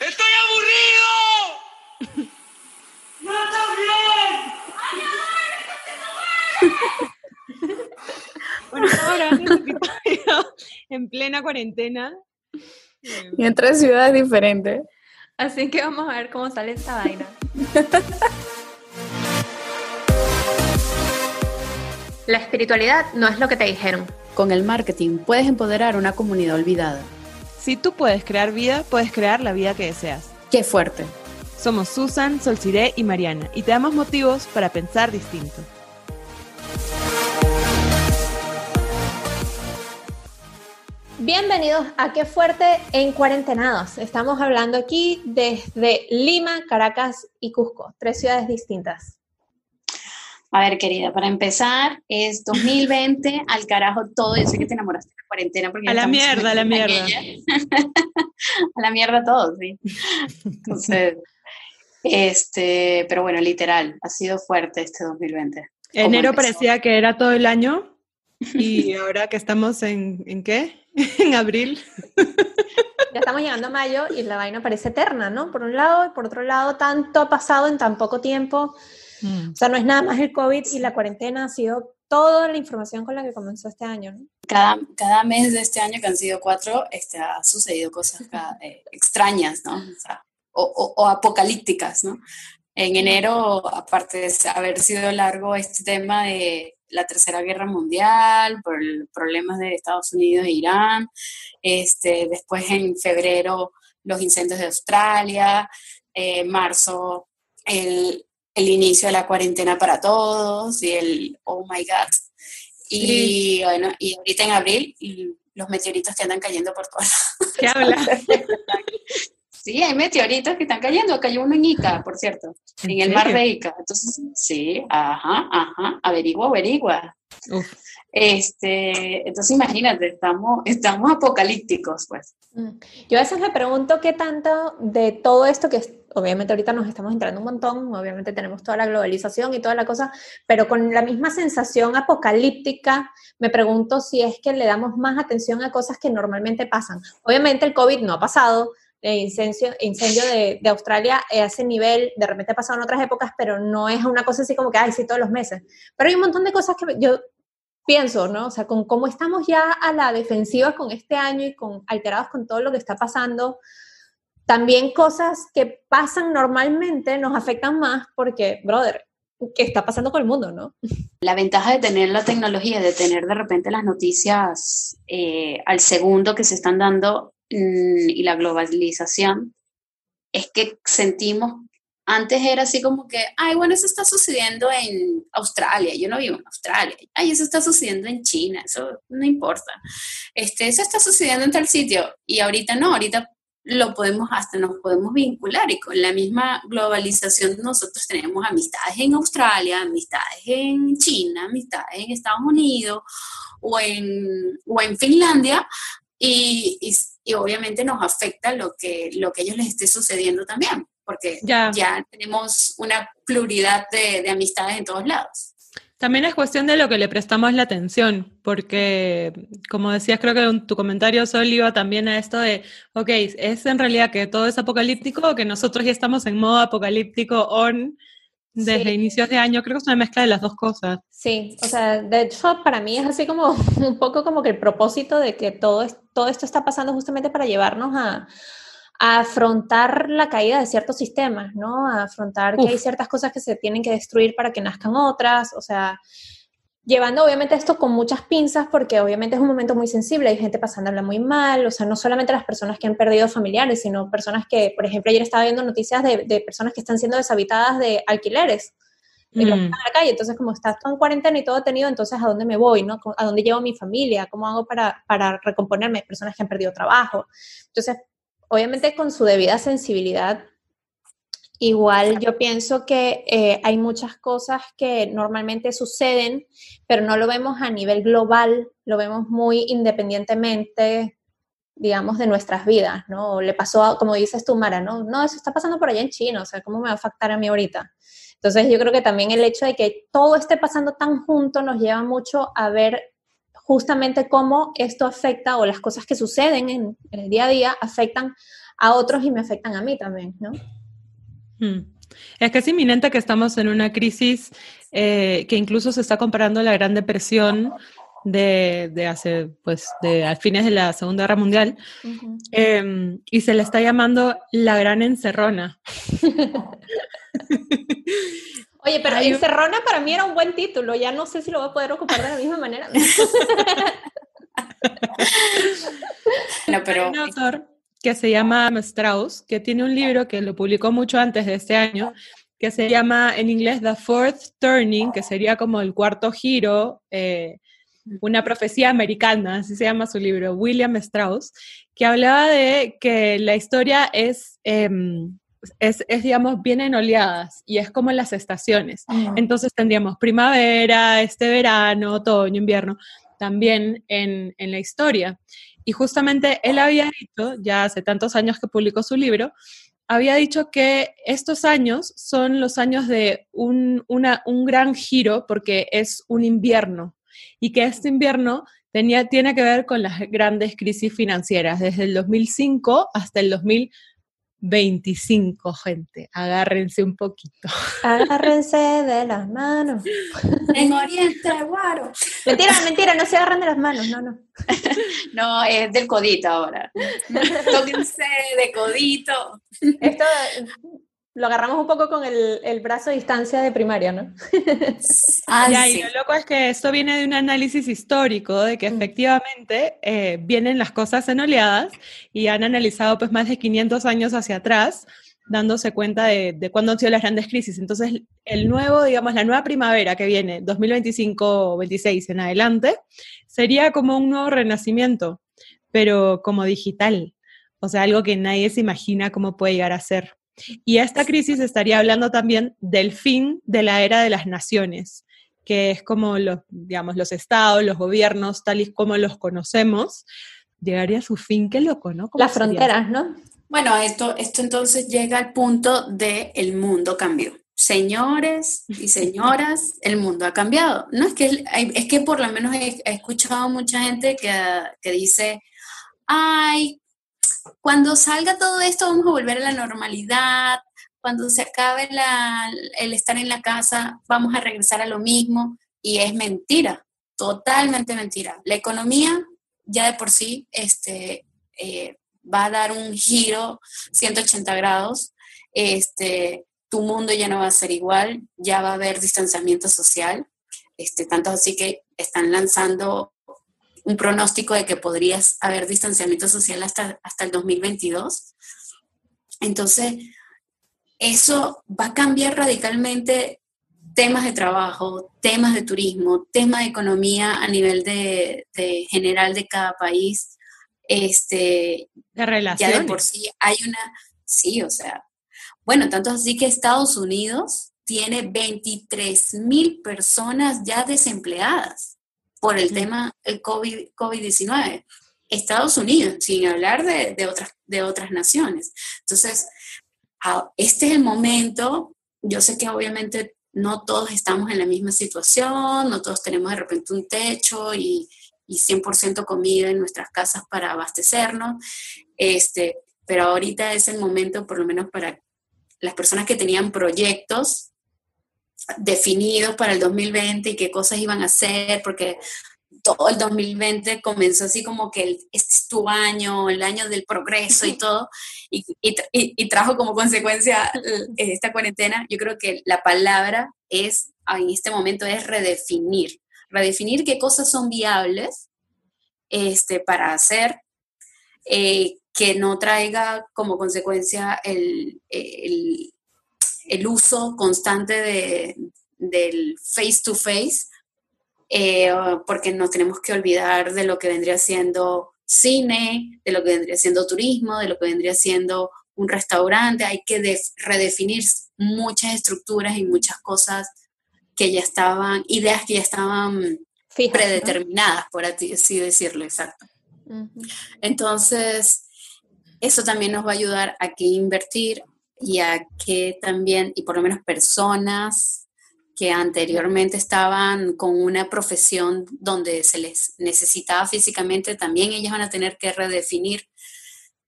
¡Estoy aburrido! ¡No bien! bueno, ahora en plena cuarentena. Y en tres ciudades diferentes. Así que vamos a ver cómo sale esta vaina. La espiritualidad no es lo que te dijeron. Con el marketing puedes empoderar una comunidad olvidada. Si tú puedes crear vida, puedes crear la vida que deseas. ¡Qué fuerte! Somos Susan, Solciré y Mariana y te damos motivos para pensar distinto. Bienvenidos a Qué Fuerte en Cuarentenados. Estamos hablando aquí desde Lima, Caracas y Cusco, tres ciudades distintas. A ver, querida, para empezar, es 2020, al carajo todo. Yo sé que te enamoraste cuarentena. Porque a la mierda, a la mierda. a la mierda todo, sí. Entonces, este, pero bueno, literal, ha sido fuerte este 2020. Enero parecía que era todo el año y ahora que estamos en, ¿en qué? en abril. Ya estamos llegando a mayo y la vaina parece eterna, ¿no? Por un lado y por otro lado, tanto ha pasado en tan poco tiempo. Mm. O sea, no es nada más el COVID y la cuarentena ha sido toda la información con la que comenzó este año, ¿no? Cada, cada mes de este año, que han sido cuatro, este, ha sucedido cosas eh, extrañas, ¿no? O, o, apocalípticas, ¿no? En enero, aparte de haber sido largo este tema de la Tercera Guerra Mundial, por problemas de Estados Unidos e Irán, este, después en febrero los incendios de Australia, eh, marzo el, el inicio de la cuarentena para todos y el oh my god. Y bueno, y ahorita en abril los meteoritos que andan cayendo por todas ¿Qué habla? sí, hay meteoritos que están cayendo. Cayó uno en Ica, por cierto, en, el mar de Ica. Entonces, sí, ajá, ajá, averigua, averigua. Este, entonces imagínate, estamos, estamos apocalípticos, pues. Mm. Yo a veces me pregunto qué tanto de todo esto que obviamente ahorita nos estamos entrando un montón, obviamente tenemos toda la globalización y toda la cosa, pero con la misma sensación apocalíptica, me pregunto si es que le damos más atención a cosas que normalmente pasan. Obviamente el COVID no ha pasado, el incendio, incendio de, de, Australia a ese nivel, de repente ha pasado en otras épocas, pero no es una cosa así como que, ay, sí, todos los meses. Pero hay un montón de cosas que yo pienso, ¿no? O sea, con cómo estamos ya a la defensiva con este año y con alterados con todo lo que está pasando, también cosas que pasan normalmente nos afectan más porque, brother, ¿qué está pasando con el mundo, no? La ventaja de tener la tecnología, de tener de repente las noticias eh, al segundo que se están dando mm, y la globalización, es que sentimos, antes era así como que, ay, bueno, eso está sucediendo en Australia, yo no vivo en Australia, ay, eso está sucediendo en China, eso no importa, este, eso está sucediendo en tal sitio, y ahorita no, ahorita lo podemos hasta nos podemos vincular y con la misma globalización nosotros tenemos amistades en Australia, amistades en China, amistades en Estados Unidos o en, o en Finlandia. Y, y, obviamente nos afecta lo que, lo que a ellos les esté sucediendo también, porque ya, ya tenemos una pluralidad de, de amistades en todos lados. También es cuestión de lo que le prestamos la atención, porque como decías, creo que en tu comentario, Sol, iba también a esto de, ok, ¿es en realidad que todo es apocalíptico o que nosotros ya estamos en modo apocalíptico on desde inicios de año? Creo que es una mezcla de las dos cosas. Sí, o sea, de hecho, para mí es así como un poco como que el propósito de que todo, todo esto está pasando justamente para llevarnos a a afrontar la caída de ciertos sistemas, ¿no? A afrontar que hay ciertas cosas que se tienen que destruir para que nazcan otras, o sea, llevando obviamente esto con muchas pinzas porque obviamente es un momento muy sensible, hay gente pasándola muy mal, o sea, no solamente las personas que han perdido familiares, sino personas que, por ejemplo, ayer estaba viendo noticias de, personas que están siendo deshabitadas de alquileres. En mm. la calle, entonces como estás en cuarentena y todo tenido, entonces ¿a dónde me voy? ¿no? ¿A dónde llevo mi familia? ¿Cómo hago para, para recomponerme? Personas que han perdido trabajo. Entonces, obviamente con su debida sensibilidad. Igual yo pienso que eh, hay muchas cosas que normalmente suceden, pero no lo vemos a nivel global, lo vemos muy independientemente, digamos, de nuestras vidas, ¿no? Le pasó, como dices tú, Mara, ¿no? No, eso está pasando por allá en China, o sea, ¿cómo me va a afectar a mí ahorita? Entonces yo creo que también el hecho de que todo esté pasando tan junto nos lleva mucho a ver justamente cómo esto afecta o las cosas que suceden en, el día a día afectan a otros y me afectan a mí también, ¿no? Hmm. Es que es inminente que estamos en una crisis eh, que incluso se está comparando a la Gran Depresión de, de hace, pues, de a fines de la Segunda Guerra Mundial, em, y se le está llamando la Gran Encerrona. Oye, pero Encerrona para mí era un buen título, ya no sé si lo voy a poder ocupar de la misma manera. no, pero... Hay un autor que se llama Strauss, que tiene un libro que lo publicó mucho antes de este año, que se llama en inglés The Fourth Turning, que sería como el cuarto giro, eh, una profecía americana, así se llama su libro, William Strauss, que hablaba de que la historia es... Em, es, es, digamos, bien en oleadas y es como las estaciones. Entonces tendríamos primavera, este verano, otoño, invierno, también en, en, la historia. Y justamente él había dicho, ya hace tantos años que publicó su libro, había dicho que estos años son los años de un, una, un gran giro porque es un invierno y que este invierno tenía, tiene que ver con las grandes crisis financieras desde el 2005 hasta el 2000 25, gente. Agárrense un poquito. Agárrense de las manos. En Oriente, guaro. Mentira, mentira, no se agarran de las manos, no, no. no, es del codito ahora. Tóquense de codito. Esto lo agarramos un poco con el, el brazo a distancia de primaria, ¿no? ah, y lo loco es que esto viene de un análisis histórico, de que mm. efectivamente eh, vienen las cosas en oleadas y han analizado pues más de 500 años hacia atrás, dándose cuenta de, de cuándo han sido las grandes crisis. Entonces, el nuevo, digamos, la nueva primavera que viene, 2025-26 en adelante, sería como un nuevo renacimiento, pero como digital. O sea, algo que nadie se imagina cómo puede llegar a ser. Y esta crisis estaría hablando también del fin de la era de las naciones, que es como los, digamos, los estados, los gobiernos, tal y como los conocemos, llegaría a su fin, qué loco, ¿no? Las fronteras, ¿no? Bueno, esto, esto entonces llega al punto de el mundo cambió. Señores y señoras, el mundo ha cambiado. No es que, es que por lo menos he, he escuchado mucha gente que, que dice, ay, cuando salga todo esto vamos a volver a la normalidad, cuando se acabe el estar en la casa vamos a regresar a lo mismo y es mentira, totalmente mentira. La economía ya de por sí este, eh, va a dar un giro 180 grados, este, tu mundo ya no va a ser igual, ya va a haber distanciamiento social, este, tanto así que están lanzando un pronóstico de que podrías haber distanciamiento social hasta, hasta el 2022. Entonces, eso va a cambiar radicalmente temas de trabajo, temas de turismo, temas de economía a nivel de, general de cada país. Este, de relaciones. Ya de por sí hay una, sí, o sea, bueno, tanto así que Estados Unidos tiene 23 mil personas ya desempleadas por el tema del COVID, COVID-19. Estados Unidos, sin hablar de, otras, de otras naciones. Entonces, este es el momento, yo sé que obviamente no todos estamos en la misma situación, no todos tenemos de repente un techo y, y 100% comida en nuestras casas para abastecernos, este, pero ahorita es el momento, por lo menos para las personas que tenían proyectos definidos para el 2020 y qué cosas iban a hacer, porque todo el 2020 comenzó así como que este es tu año, el año del progreso y todo, y, y, trajo como consecuencia esta cuarentena, yo creo que la palabra es, en este momento, es redefinir, redefinir qué cosas son viables este, para hacer, eh, que no traiga como consecuencia el, el el uso constante de, del face to face, eh, porque nos tenemos que olvidar de lo que vendría siendo cine, de lo que vendría siendo turismo, de lo que vendría siendo un restaurante. Hay que redefinir muchas estructuras y muchas cosas que ya estaban, ideas que ya estaban predeterminadas, por así decirlo, exacto. Entonces, eso también nos va a ayudar a que invertir y a que también, y por lo menos personas que anteriormente estaban con una profesión donde se les necesitaba físicamente, también ellas van a tener que redefinir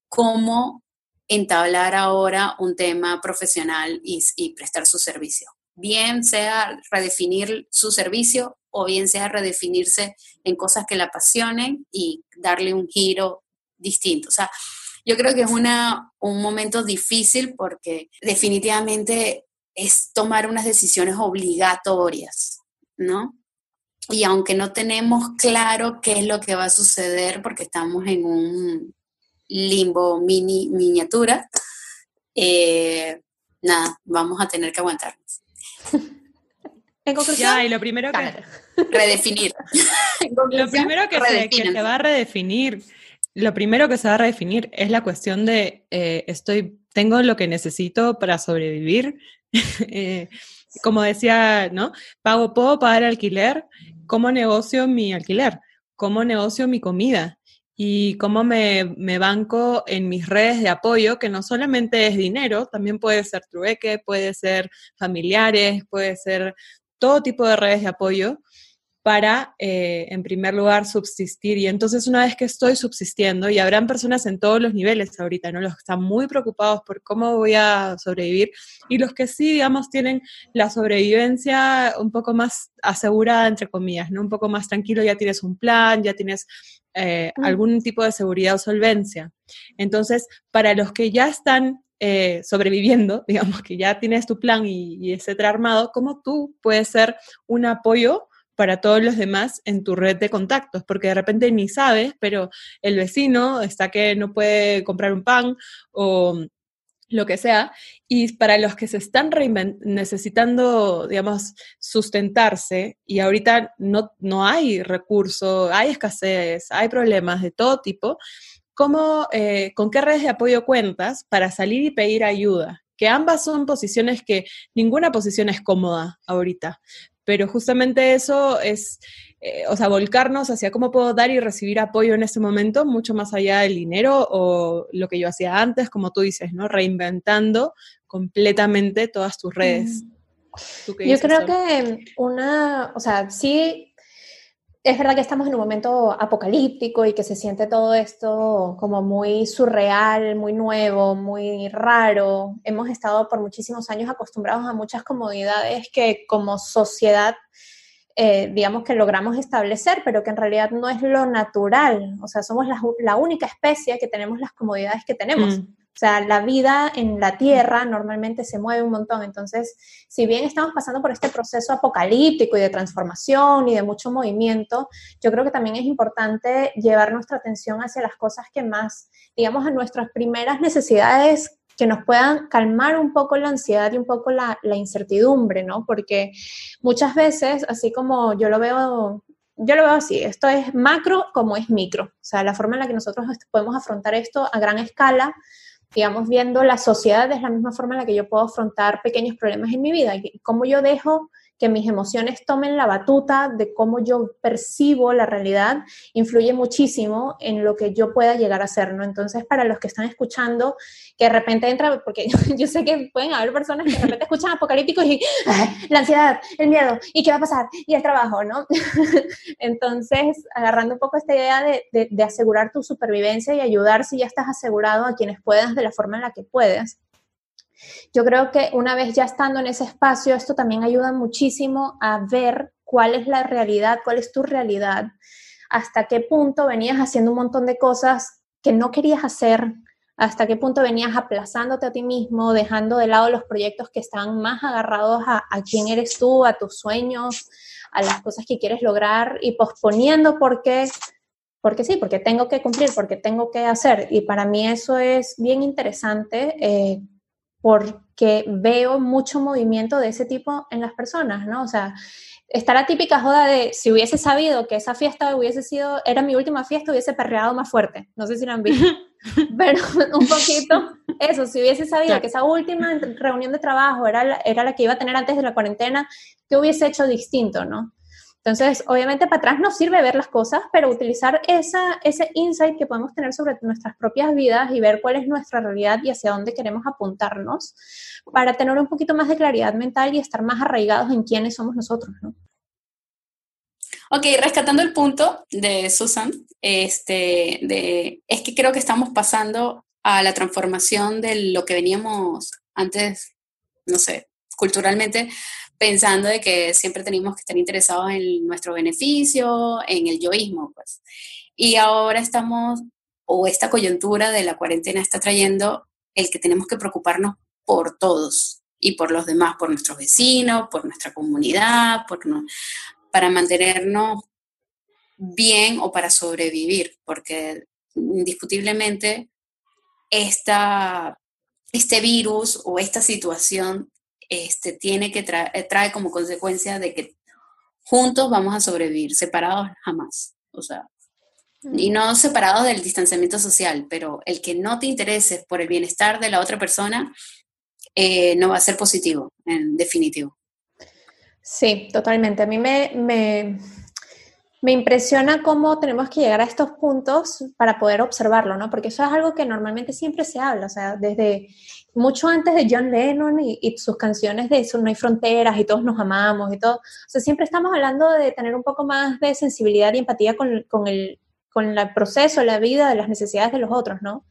cómo entablar ahora un tema profesional y, y prestar su servicio. Bien sea redefinir su servicio o bien sea redefinirse en cosas que la apasionen y darle un giro distinto. O sea, yo creo que es una, un momento difícil porque definitivamente es tomar unas decisiones obligatorias, ¿no? Y aunque no tenemos claro qué es lo que va a suceder porque estamos en un limbo mini miniatura, eh, nada, vamos a tener que aguantarnos. En conclusión, Ya, y lo primero que, Redefinir. lo primero que se, que se va a redefinir, lo primero que se va a redefinir es la cuestión de eh, estoy, tengo lo que necesito para sobrevivir. Eh, como decía, ¿no? Pago, puedo pagar alquiler, ¿cómo negocio mi alquiler? ¿Cómo negocio mi comida? Y cómo me, me banco en mis redes de apoyo, que no solamente es dinero, también puede ser trueque, puede ser familiares, puede ser todo tipo de redes de apoyo para, eh, en primer lugar, subsistir. Y entonces, una vez que estoy subsistiendo, y habrán personas en todos los niveles ahorita, ¿no? Los que están muy preocupados por cómo voy a sobrevivir, y los que sí, digamos, tienen la sobrevivencia un poco más asegurada, entre comillas, ¿no? Un poco más tranquilo, ya tienes un plan, ya tienes eh, Mm. algún tipo de seguridad o solvencia. Entonces, para los que ya están eh, sobreviviendo, digamos que ya tienes tu plan y, y etcétera armado, ¿cómo tú puedes ser un apoyo para todos los demás en tu red de contactos? Porque de repente ni sabes, pero el vecino está que no puede comprar un pan o lo que sea, y para los que se están necesitando, digamos, sustentarse, y ahorita no, no hay recurso, hay escasez, hay problemas de todo tipo, ¿cómo, eh, ¿con qué redes de apoyo cuentas para salir y pedir ayuda? Que ambas son posiciones que ninguna posición es cómoda ahorita, pero justamente eso es, eh, o sea, volcarnos hacia cómo puedo dar y recibir apoyo en este momento, mucho más allá del dinero o lo que yo hacía antes, como tú dices, ¿no? Reinventando completamente todas tus redes. ¿Tú qué Yo creo que una, o sea, sí, es verdad que estamos en un momento apocalíptico y que se siente todo esto como muy surreal, muy nuevo, muy raro. Hemos estado por muchísimos años acostumbrados a muchas comodidades que como sociedad, eh, digamos que logramos establecer, pero que en realidad no es lo natural. O sea, somos la, la única especie que tenemos las comodidades que tenemos. Mm. O sea, la vida en la Tierra normalmente se mueve un montón. Entonces, si bien estamos pasando por este proceso apocalíptico y de transformación y de mucho movimiento, yo creo que también es importante llevar nuestra atención hacia las cosas que más, digamos, a nuestras primeras necesidades que nos puedan calmar un poco la ansiedad y un poco la, incertidumbre, ¿no? Porque muchas veces, así como yo lo veo yo lo veo así, esto es macro como es micro, o sea, la forma en la que nosotros podemos afrontar esto a gran escala, digamos, viendo la sociedad es la misma forma en la que yo puedo afrontar pequeños problemas en mi vida. Y cómo yo dejo que mis emociones tomen la batuta de cómo yo percibo la realidad, influye muchísimo en lo que yo pueda llegar a ser, ¿no? Entonces, para los que están escuchando, que de repente entra, porque yo sé que pueden haber personas que de repente escuchan apocalípticos y "Ah, la ansiedad, el miedo, ¿y qué va a pasar? Y el trabajo, ¿no? Entonces, agarrando un poco esta idea de, de, de asegurar tu supervivencia y ayudar si ya estás asegurado a quienes puedas de la forma en la que puedes. Yo creo que una vez ya estando en ese espacio, esto también ayuda muchísimo a ver cuál es la realidad, cuál es tu realidad, hasta qué punto venías haciendo un montón de cosas que no querías hacer, hasta qué punto venías aplazándote a ti mismo, dejando de lado los proyectos que están más agarrados a, a quién eres tú, a tus sueños, a las cosas que quieres lograr y posponiendo porque porque sí, porque tengo que cumplir, porque tengo que hacer. Y para mí eso es bien interesante eh, porque veo mucho movimiento de ese tipo en las personas, ¿no? O sea, está la típica joda de si hubiese sabido que esa fiesta hubiese sido, era mi última fiesta, hubiese perreado más fuerte. No sé si lo han visto. Pero un poquito eso, si hubiese sabido que esa última reunión de trabajo era la, era la que iba a tener antes de la cuarentena, ¿qué hubiese hecho distinto, no? Entonces, obviamente para atrás nos sirve ver las cosas, pero utilizar ese insight que podemos tener sobre nuestras propias vidas y ver cuál es nuestra realidad y hacia dónde queremos apuntarnos para tener un poquito más de claridad mental y estar más arraigados en quiénes somos nosotros, ¿no? Ok, rescatando el punto de Susan, este, de, es que creo que estamos pasando a la transformación de lo que veníamos antes, no sé, culturalmente, pensando de que siempre teníamos que estar interesados en nuestro beneficio, en el yoísmo, pues. Y ahora estamos, o esta coyuntura de la cuarentena está trayendo el que tenemos que preocuparnos por todos y por los demás, por nuestros vecinos, por nuestra comunidad, por para mantenernos bien o para sobrevivir, porque indiscutiblemente esta, este virus o esta situación este, tiene que eh, trae como consecuencia de que juntos vamos a sobrevivir, separados jamás. O sea, y mm. no separados del distanciamiento social, pero el que no te intereses por el bienestar de la otra persona eh, no va a ser positivo, en definitivo. Sí, totalmente. A mí me, me, me impresiona cómo tenemos que llegar a estos puntos para poder observarlo, ¿no? Porque eso es algo que normalmente siempre se habla, o sea, desde mucho antes de John Lennon y, sus canciones de eso, no hay fronteras y todos nos amamos y todo. O sea, siempre estamos hablando de tener un poco más de sensibilidad y empatía con, con el, con el proceso, la vida, de las necesidades de los otros, ¿no?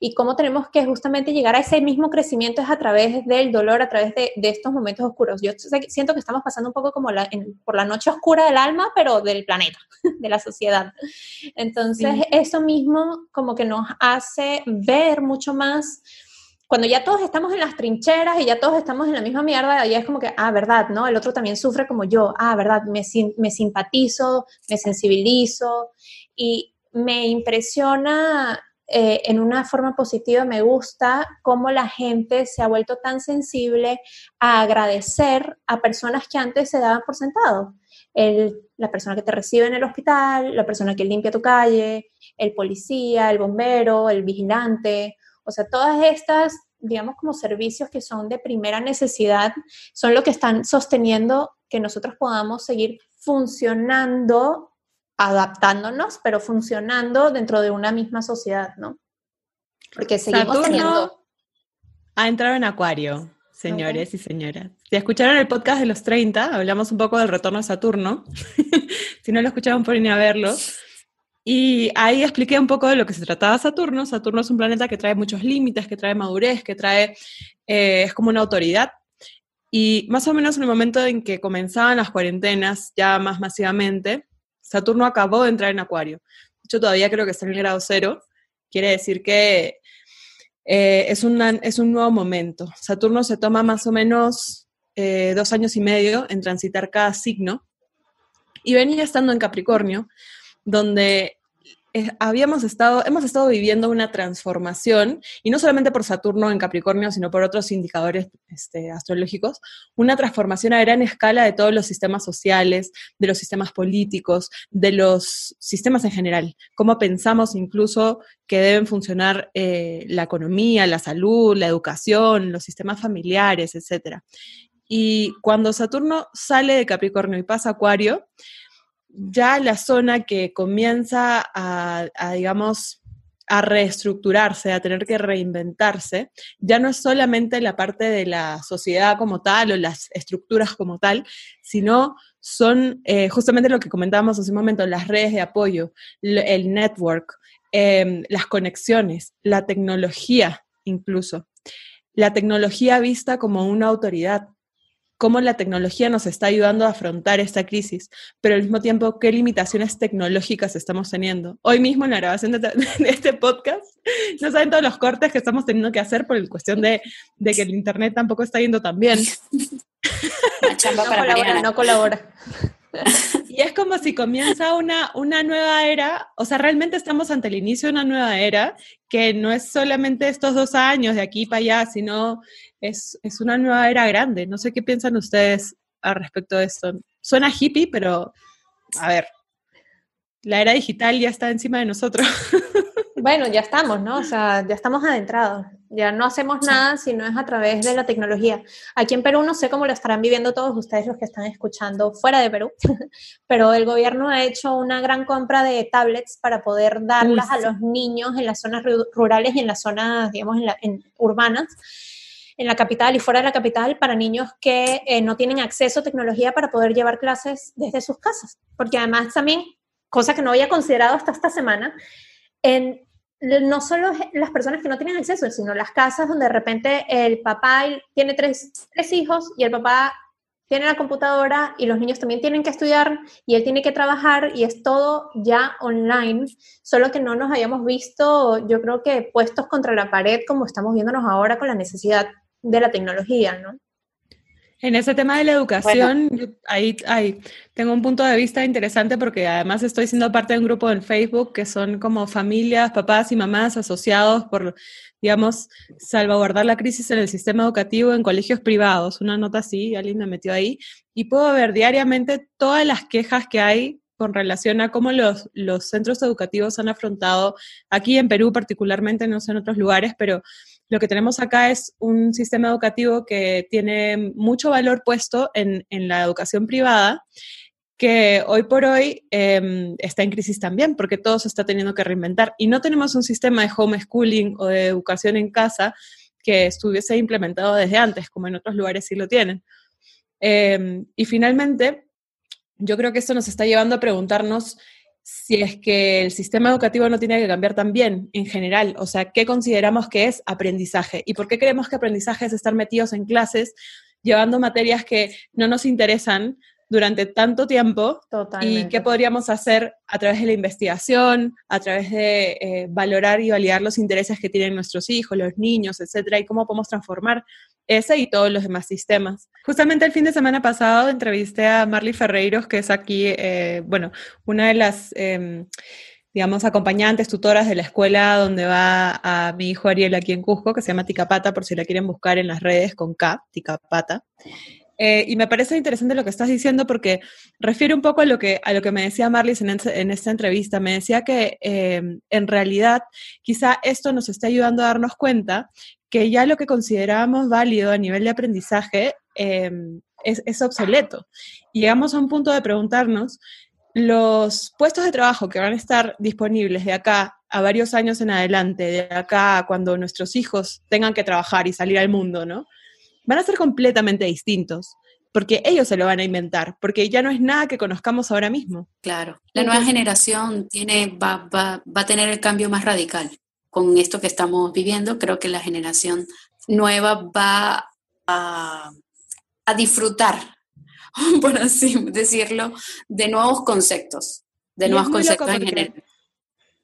Y cómo tenemos que justamente llegar a ese mismo crecimiento es a través del dolor, a través de, estos momentos oscuros. Yo siento que estamos pasando un poco como por la noche oscura del alma, pero del planeta, de la sociedad. Entonces, eso mismo como que nos hace ver mucho más cuando ya todos estamos en las trincheras y ya todos estamos en la misma mierda, ya es como que, ah, verdad, ¿no? El otro también sufre como yo, ah, verdad, me, me simpatizo, me sensibilizo y me impresiona eh, en una forma positiva, me gusta cómo la gente se ha vuelto tan sensible a agradecer a personas que antes se daban por sentado. El, la persona que te recibe en el hospital, la persona que limpia tu calle, el policía, el bombero, el vigilante, o sea, todas estas, digamos, como servicios que son de primera necesidad, son lo que están sosteniendo que nosotros podamos seguir funcionando adaptándonos, pero funcionando dentro de una misma sociedad, ¿no? Porque seguimos teniendo... Ha entrado en Acuario, señores y señoras. Si escucharon el podcast de los 30, hablamos un poco del retorno a Saturno. si no lo escucharon, pueden ir a verlo. Y ahí expliqué un poco de lo que se trataba Saturno. Saturno es un planeta que trae muchos límites, que trae madurez, que trae, eh, es como una autoridad. Y más o menos en el momento en que comenzaban las cuarentenas, ya más masivamente, Saturno acabó de entrar en Acuario. Hecho, todavía creo que está en el grado cero. Quiere decir que eh, es, es un nuevo momento. Saturno se toma más o menos eh, dos años y medio en transitar cada signo. Y venía estando en Capricornio, donde habíamos estado, hemos estado viviendo una transformación, y no solamente por Saturno en Capricornio, sino por otros indicadores este, astrológicos, una transformación a gran escala de todos los sistemas sociales, de los sistemas políticos, de los sistemas en general, cómo pensamos incluso que deben funcionar eh, la economía, la salud, la educación, los sistemas familiares, etc. Y cuando Saturno sale de Capricornio y pasa a Acuario, ya la zona que comienza a, digamos, a reestructurarse, a tener que reinventarse, ya no es solamente la parte de la sociedad como tal o las estructuras como tal, sino son eh, justamente lo que comentábamos hace un momento, las redes de apoyo, el network, em, las conexiones, la tecnología incluso. La tecnología vista como una autoridad, cómo la tecnología nos está ayudando a afrontar esta crisis, pero al mismo tiempo qué limitaciones tecnológicas estamos teniendo. Hoy mismo en la grabación de, este podcast, no saben todos los cortes que estamos teniendo que hacer por la cuestión de, que el Internet tampoco está yendo tan bien. no colabora, no colabora. Y es como si comienza una, una nueva era, o sea, realmente estamos ante el inicio de una nueva era, que no es solamente estos dos años de aquí para allá, sino es, es una nueva era grande. No sé qué piensan ustedes al respecto de esto. Suena hippie, pero a ver, la era digital ya está encima de nosotros. Bueno, ya estamos, ¿no? O sea, ya estamos adentrados. Ya no hacemos nada si no es a través de la tecnología. Aquí en Perú no sé cómo lo estarán viviendo todos ustedes los que están escuchando fuera de Perú, pero el gobierno ha hecho una gran compra de tablets para poder darlas a los niños en las zonas rurales y en las zonas, digamos, en, urbanas en la capital y fuera de la capital para niños que eh, no tienen acceso a tecnología para poder llevar clases desde sus casas. Porque además también, cosa que no había considerado hasta esta semana, en no solo las personas que no tienen acceso, sino las casas donde de repente el papá tiene tres, tres hijos y el papá tiene la computadora y los niños también tienen que estudiar y él tiene que trabajar y es todo ya online, solo que no nos hayamos visto, yo creo que puestos contra la pared como estamos viéndonos ahora con la necesidad de la tecnología, ¿no? En ese tema de la educación, ahí, ahí, tengo un punto de vista interesante porque además estoy siendo parte de un grupo en Facebook que son como familias, papás y mamás asociados por, digamos, salvaguardar la crisis en el sistema educativo en colegios privados. Una nota así, alguien me metió ahí, y puedo ver diariamente todas las quejas que hay con relación a cómo los, los centros educativos han afrontado, aquí en Perú particularmente, no sé en otros lugares, pero lo que tenemos acá es un sistema educativo que tiene mucho valor puesto en, la educación privada, que hoy por hoy em, está en crisis también, porque todo se está teniendo que reinventar. Y no tenemos un sistema de homeschooling o de educación en casa que estuviese implementado desde antes, como en otros lugares sí lo tienen. Em, y finalmente, yo creo que esto nos está llevando a preguntarnos si es que el sistema educativo no tiene que cambiar también en general, o sea, ¿qué consideramos que es aprendizaje? ¿Y por qué creemos que aprendizaje es estar metidos en clases llevando materias que no nos interesan durante tanto tiempo y qué podríamos hacer a través de la investigación, a través de eh, valorar y validar los intereses que tienen nuestros hijos, los niños, etcétera, y cómo podemos transformar ese y todos los demás sistemas. Justamente el fin de semana pasado entrevisté a Marley Ferreiros, que es aquí, eh, bueno, una de las... Em, digamos, acompañantes, tutoras de la escuela donde va a mi hijo Ariel aquí en Cusco, que se llama Ticapata, por si la quieren buscar en las redes con K, Ticapata. Eh, y me parece interesante lo que estás diciendo porque refiere un poco a lo que, a lo que me decía Marlis en, esta entrevista. Me decía que em, en realidad quizá esto nos está ayudando a darnos cuenta que ya lo que considerábamos válido a nivel de aprendizaje em, es, es obsoleto. Llegamos a un punto de preguntarnos, los puestos de trabajo que van a estar disponibles de acá a varios años en adelante, de acá a cuando nuestros hijos tengan que trabajar y salir al mundo, ¿no? van a ser completamente distintos, porque ellos se lo van a inventar, porque ya no es nada que conozcamos ahora mismo. Claro, la nueva generación tiene, va, va, va a tener el cambio más radical. Con esto que estamos viviendo, creo que la generación nueva va a, a disfrutar, por así decirlo, de nuevos conceptos, de nuevos conceptos en general.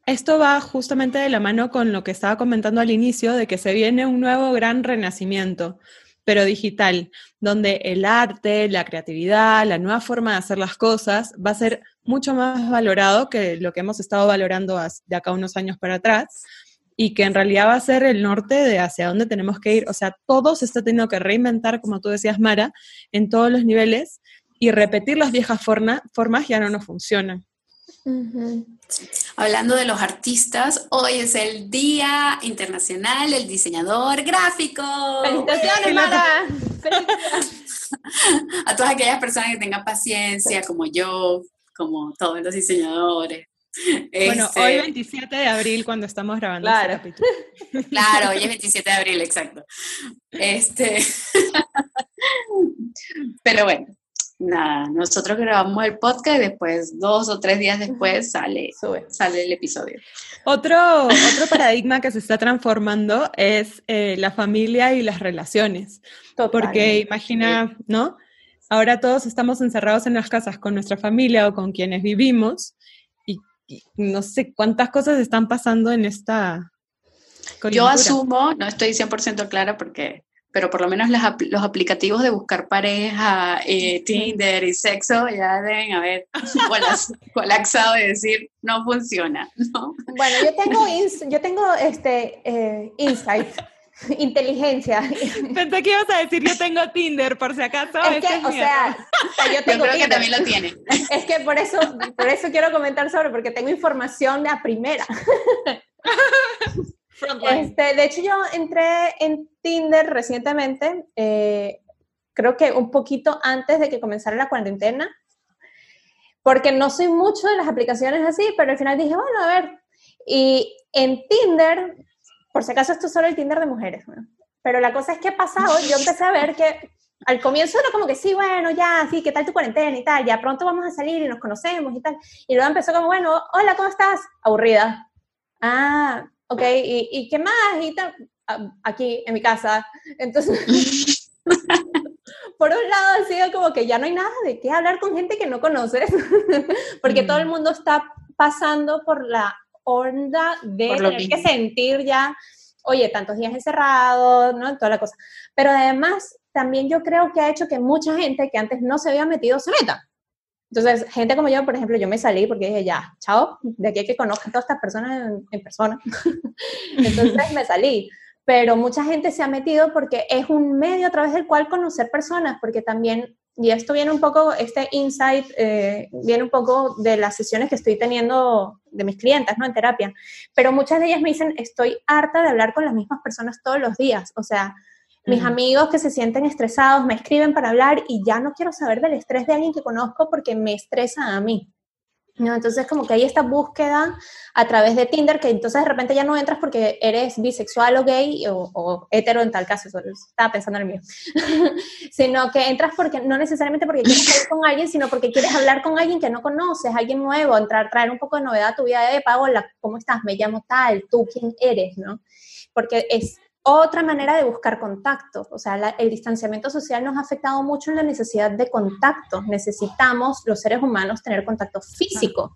Esto va justamente de la mano con lo que estaba comentando al inicio, de que se viene un nuevo gran renacimiento pero digital, donde el arte, la creatividad, la nueva forma de hacer las cosas va a ser mucho más valorado que lo que hemos estado valorando de acá unos años para atrás y que en realidad va a ser el norte de hacia dónde tenemos que ir. O sea, todo se está teniendo que reinventar, como tú decías, Mara, en todos los niveles y repetir las viejas formas ya no nos funcionan. Hablando de los artistas, hoy es el Día Internacional del Diseñador Gráfico. ¡Felicitaciones, Mara! A todas aquellas personas que tengan paciencia, como yo, como todos los diseñadores. Bueno, este hoy 27 de abril cuando estamos grabando este claro. capítulo. Claro, hoy es 27 de abril, exacto. Este. Pero bueno, nada, nosotros grabamos el podcast y después, dos o tres días después, sale, sale el episodio. Otro, otro paradigma que se está transformando es eh, la familia y las relaciones. Porque imagina, ¿no? Ahora todos estamos encerrados en las casas con nuestra familia o con quienes vivimos no sé cuántas cosas están pasando en esta... Yo asumo, no estoy 100% clara porque pero por lo menos los aplicativos de buscar pareja, eh, Tinder y sexo ya deben haber colapsado y decir, no funciona, ¿no? Bueno, yo tengo, yo tengo este, eh, insight, inteligencia. Pensé que ibas a decir, yo tengo Tinder, por si acaso. Es que, o sea, yo, tengo creo que también lo tiene. Es que por eso, por eso quiero comentar sobre, porque tengo información de a primera. Este, de hecho, yo entré en Tinder recientemente, eh, creo que un poquito antes de que comenzara la cuarentena, porque no soy mucho de las aplicaciones así, pero al final dije, bueno, a ver, y en Tinder, por si acaso esto es solo el Tinder de mujeres, pero la cosa es que ha pasado, yo empecé a ver que al comienzo era como que sí, bueno, ya, sí, ¿qué tal tu cuarentena y tal? Ya pronto vamos a salir y nos conocemos y tal. Y luego empezó como, bueno, hola, ¿cómo estás? Aburrida. Ah, ¿ok? ¿Y, y qué más? Y tal, a- aquí en mi casa. Entonces, por un lado ha sido como que ya no hay nada de qué hablar con gente que no conoces, porque todo el Mm. mundo está pasando por la onda de tener que sentir ya, oye, tantos días encerrados, ¿no? Toda la cosa. Pero además, también yo creo que ha hecho que mucha gente que antes no se había metido se meta. Entonces, gente como yo, por ejemplo, yo me salí porque dije, ya, chao, de aquí a que conozca a todas estas personas en, en persona. Entonces me salí. Pero mucha gente se ha metido porque es un medio a través del cual conocer personas, porque también, y esto viene un poco, este insight eh, viene un poco de las sesiones que estoy teniendo de mis clientes, ¿no? En terapia. Pero muchas de ellas me dicen, estoy harta de hablar con las mismas personas todos los días. O sea, mis Ujú. amigos que se sienten estresados me escriben para hablar y ya no quiero saber del estrés de alguien que conozco porque me estresa a mí. ¿No? Entonces, como que hay esta búsqueda a través de Tinder que entonces de repente ya no entras porque eres bisexual o gay o, hetero en tal caso, estaba pensando en el mío, sino que entras porque no necesariamente porque quieres salir con alguien, sino porque quieres hablar con alguien que no conoces, alguien nuevo, entrar, traer un poco de novedad a tu vida de pago, ¿cómo estás? Me llamo tal, tú quién eres, ¿no? Porque es otra manera de buscar contacto. O sea, la- el distanciamiento social nos ha afectado mucho en la necesidad de contacto. Necesitamos, los seres humanos, tener contacto físico.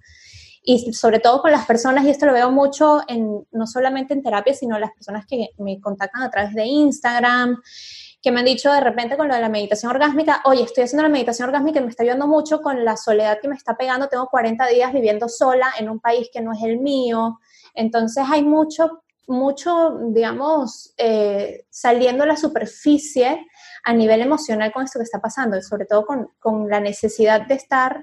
Y sobre todo con las personas, y esto lo veo mucho en, no solamente en terapia, sino las personas que me contactan a través de Instagram, que me han dicho de repente con lo de la meditación orgásmica, oye, estoy haciendo la meditación orgásmica y me está ayudando mucho con la soledad que me está pegando, tengo 40 días viviendo sola en un país que no es el mío, entonces hay mucho, mucho, digamos, eh, saliendo a la superficie a nivel emocional con esto que está pasando, y sobre todo con, con la necesidad de estar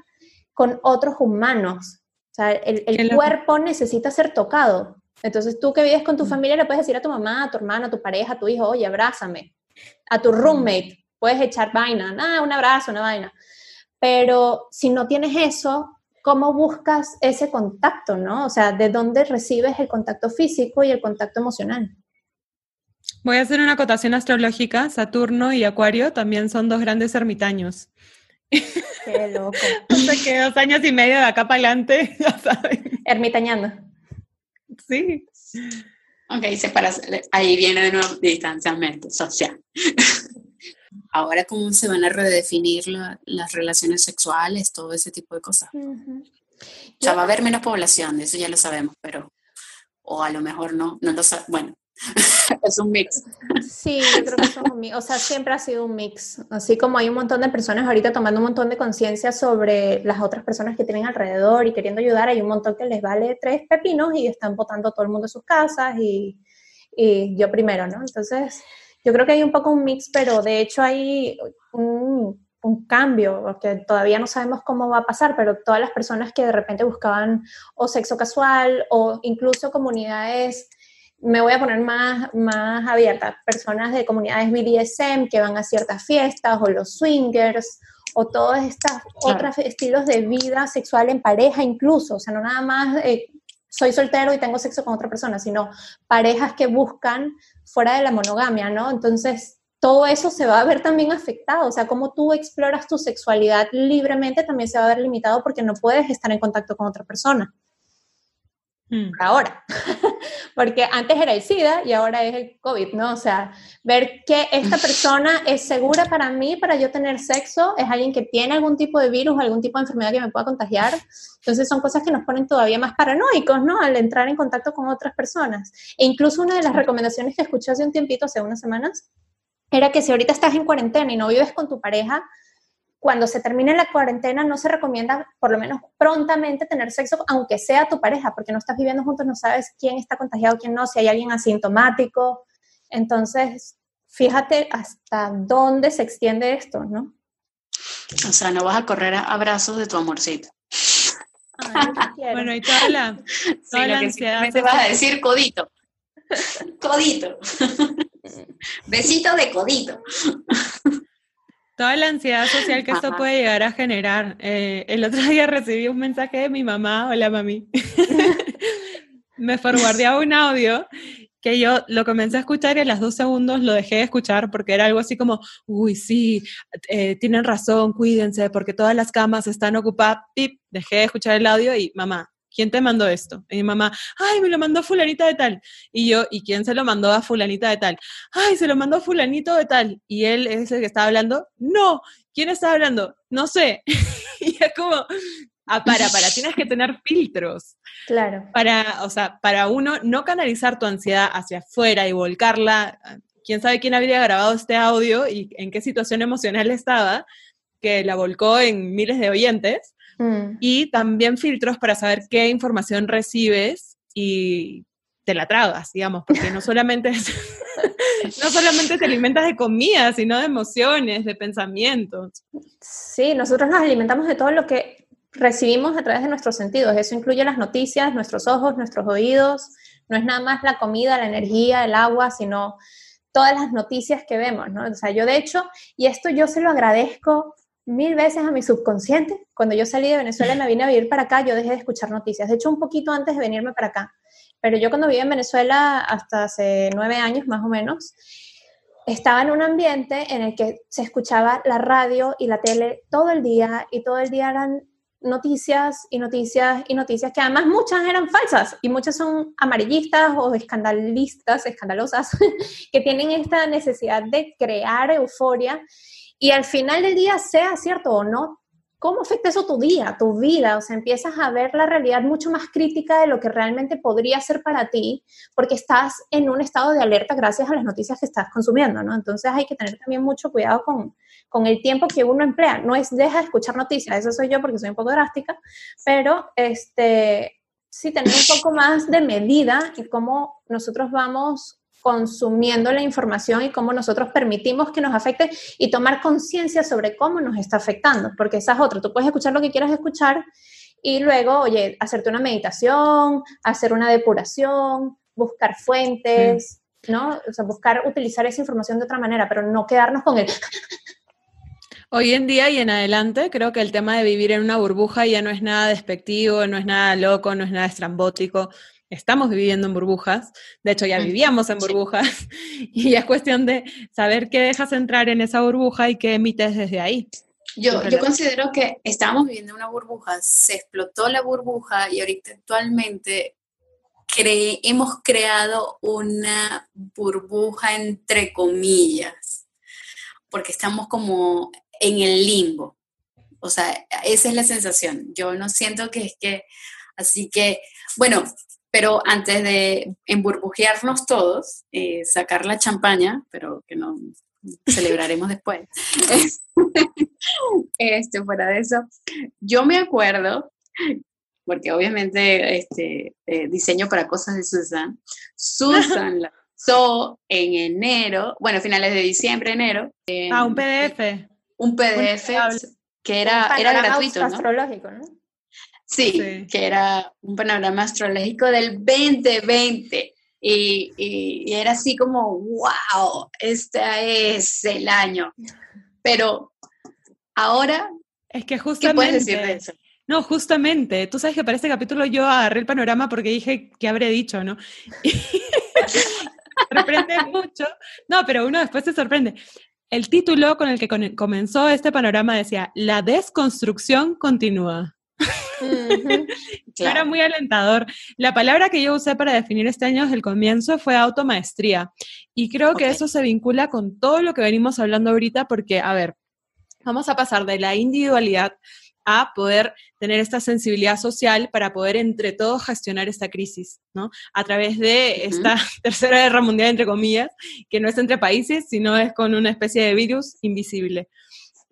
con otros humanos. O sea, el, el loco. cuerpo necesita ser tocado. Entonces tú que vives con Mm. tu familia le puedes decir a tu mamá, a tu hermano, a tu pareja, a tu hijo, oye, abrázame. A tu roommate, puedes echar vaina, ah, un abrazo, una vaina. Pero si no tienes eso, ¿cómo buscas ese contacto, no? O sea, ¿de dónde recibes el contacto físico y el contacto emocional? Voy a hacer una acotación astrológica. Saturno y Acuario también son dos grandes ermitaños. Qué loco. Sea que dos años y medio de acá para adelante, ya saben. Ermitañando. Sí. Ok, separa- ahí viene de nuevo distanciamiento social. Ahora, ¿cómo se van a redefinir la- las relaciones sexuales, todo ese tipo de cosas? Ujú. O sea, va a haber menos población, eso ya lo sabemos, pero, o a lo mejor no, no lo sabemos. Bueno, es un mix. Sí, yo creo que es un mix. O sea, siempre ha sido un mix. Así como hay un montón de personas ahorita tomando un montón de conciencia sobre las otras personas que tienen alrededor y queriendo ayudar, hay un montón que les vale tres pepinos y están botando todo el mundo de sus casas y, y yo primero, ¿no? Entonces, yo creo que hay un poco un mix, pero de hecho hay un, un cambio, porque todavía no sabemos cómo va a pasar, pero todas las personas que de repente buscaban o sexo casual o incluso comunidades me voy a poner más, más abierta, personas de comunidades BDSM que van a ciertas fiestas o los swingers o todos estos otros estilos de vida sexual en pareja incluso, o sea, no nada más eh, soy soltero y tengo sexo con otra persona, sino parejas que buscan fuera de la monogamia, ¿no? Entonces, todo eso se va a ver también afectado, o sea, como tú exploras tu sexualidad libremente también se va a ver limitado porque no puedes estar en contacto con otra persona Mm. ahora. Porque antes era el SIDA y ahora es el COVID, ¿no? O sea, ver que esta persona es segura para mí, para yo tener sexo, es alguien que tiene algún tipo de virus, algún tipo de enfermedad que me pueda contagiar. Entonces son cosas que nos ponen todavía más paranoicos, ¿no? Al entrar en contacto con otras personas. E incluso una de las recomendaciones que escuché hace un tiempito, hace unas semanas, era que si ahorita estás en cuarentena y no vives con tu pareja, cuando se termine la cuarentena no se recomienda, por lo menos prontamente, tener sexo, aunque sea tu pareja, porque no estás viviendo juntos, no sabes quién está contagiado, quién no, si hay alguien asintomático. Entonces, fíjate hasta dónde se extiende esto, ¿no? O sea, no vas a correr a abrazos de tu amorcito. Ay. Bueno, y toda la, toda la Sino que ansiedad vas a decir codito. Codito. Besito de codito. Toda la ansiedad social que esto puede llegar a generar. Eh, el otro día recibí un mensaje de mi mamá, hola mami. Me forwardeaba un audio que yo lo comencé a escuchar y a las dos segundos lo dejé de escuchar porque era algo así como, uy, sí, eh, tienen razón, cuídense porque todas las camas están ocupadas. Pip, dejé de escuchar el audio y mamá, ¿quién te mandó esto? Y mi mamá, ay, me lo mandó fulanita de tal. Y yo, ¿y quién se lo mandó a fulanita de tal? Ay, se lo mandó a fulanito de tal. Y él es el que estaba hablando, no, ¿quién está hablando? No sé. y es como, ah, para, para, tienes que tener filtros. Claro. Para, o sea, para uno no canalizar tu ansiedad hacia afuera y volcarla, quién sabe quién habría grabado este audio y en qué situación emocional estaba, que la volcó en miles de oyentes Mm. y también filtros para saber qué información recibes y te la tragas, digamos, porque no solamente es, no solamente te alimentas de comida, sino de emociones, de pensamientos. Sí, nosotros nos alimentamos de todo lo que recibimos a través de nuestros sentidos. Eso incluye las noticias, nuestros ojos, nuestros oídos. No es nada más la comida, la energía, el agua, sino todas las noticias que vemos, ¿no? O sea, yo de hecho, y esto yo se lo agradezco mil veces a mi subconsciente. Cuando yo salí de Venezuela y me vine a vivir para acá, yo dejé de escuchar noticias. De hecho, un poquito antes de venirme para acá. Pero yo cuando viví en Venezuela hasta hace nueve años más o menos, estaba en un ambiente en el que se escuchaba la radio y la tele todo el día y todo el día eran noticias y noticias y noticias que además muchas eran falsas y muchas son amarillistas o escandalistas, escandalosas, que tienen esta necesidad de crear euforia y al final del día, sea cierto o no, ¿cómo afecta eso tu día, tu vida? O sea, empiezas a ver la realidad mucho más crítica de lo que realmente podría ser para ti, porque estás en un estado de alerta gracias a las noticias que estás consumiendo, ¿no? Entonces hay que tener también mucho cuidado con, con el tiempo que uno emplea. No es deja de escuchar noticias, eso soy yo porque soy un poco drástica, pero este, sí tener un poco más de medida y cómo nosotros vamos consumiendo la información y cómo nosotros permitimos que nos afecte y tomar conciencia sobre cómo nos está afectando, porque esa es otra, tú puedes escuchar lo que quieras escuchar y luego, oye, hacerte una meditación, hacer una depuración, buscar fuentes, ¿no? O sea, buscar utilizar esa información de otra manera, pero no quedarnos con el... Hoy en día y en adelante creo que el tema de vivir en una burbuja ya no es nada despectivo, no es nada loco, no es nada estrambótico estamos viviendo en burbujas, de hecho ya vivíamos en burbujas, y es cuestión de saber qué dejas entrar en esa burbuja y qué emites desde ahí. Yo, yo considero que estábamos viviendo una burbuja, se explotó la burbuja y ahorita actualmente hemos creado una burbuja entre comillas, porque estamos como en el limbo. O sea, esa es la sensación. Yo no siento que es que, así que, bueno, pero antes de emburbujearnos todos, eh, sacar la champaña, pero que no celebraremos después. este, fuera de eso, yo me acuerdo, porque obviamente este, eh, diseño para cosas de Susan, Susan la usó en enero, bueno, finales de diciembre, enero. ah, un PDF. Un PDF que era, era gratuito, ¿no? astrológico, ¿no? Sí, que era un panorama astrológico del 2020. Y, y, era así como, wow, este es el año. Pero ahora, es que justamente, ¿qué puedes decir de eso? No, justamente, tú sabes que para este capítulo yo agarré el panorama porque dije que habré dicho, ¿no? sorprende mucho. No, pero uno después se sorprende. El título con el que comenzó este panorama decía, la desconstrucción continúa. Era muy alentador. La palabra que yo usé para definir este año desde el comienzo fue automaestría. Y creo que eso se vincula con todo lo que venimos hablando ahorita porque, a ver, vamos a pasar de la individualidad a poder tener esta sensibilidad social para poder entre todos gestionar esta crisis, ¿no? A través de esta tercera guerra mundial, entre comillas, que no es entre países, sino es con una especie de virus invisible.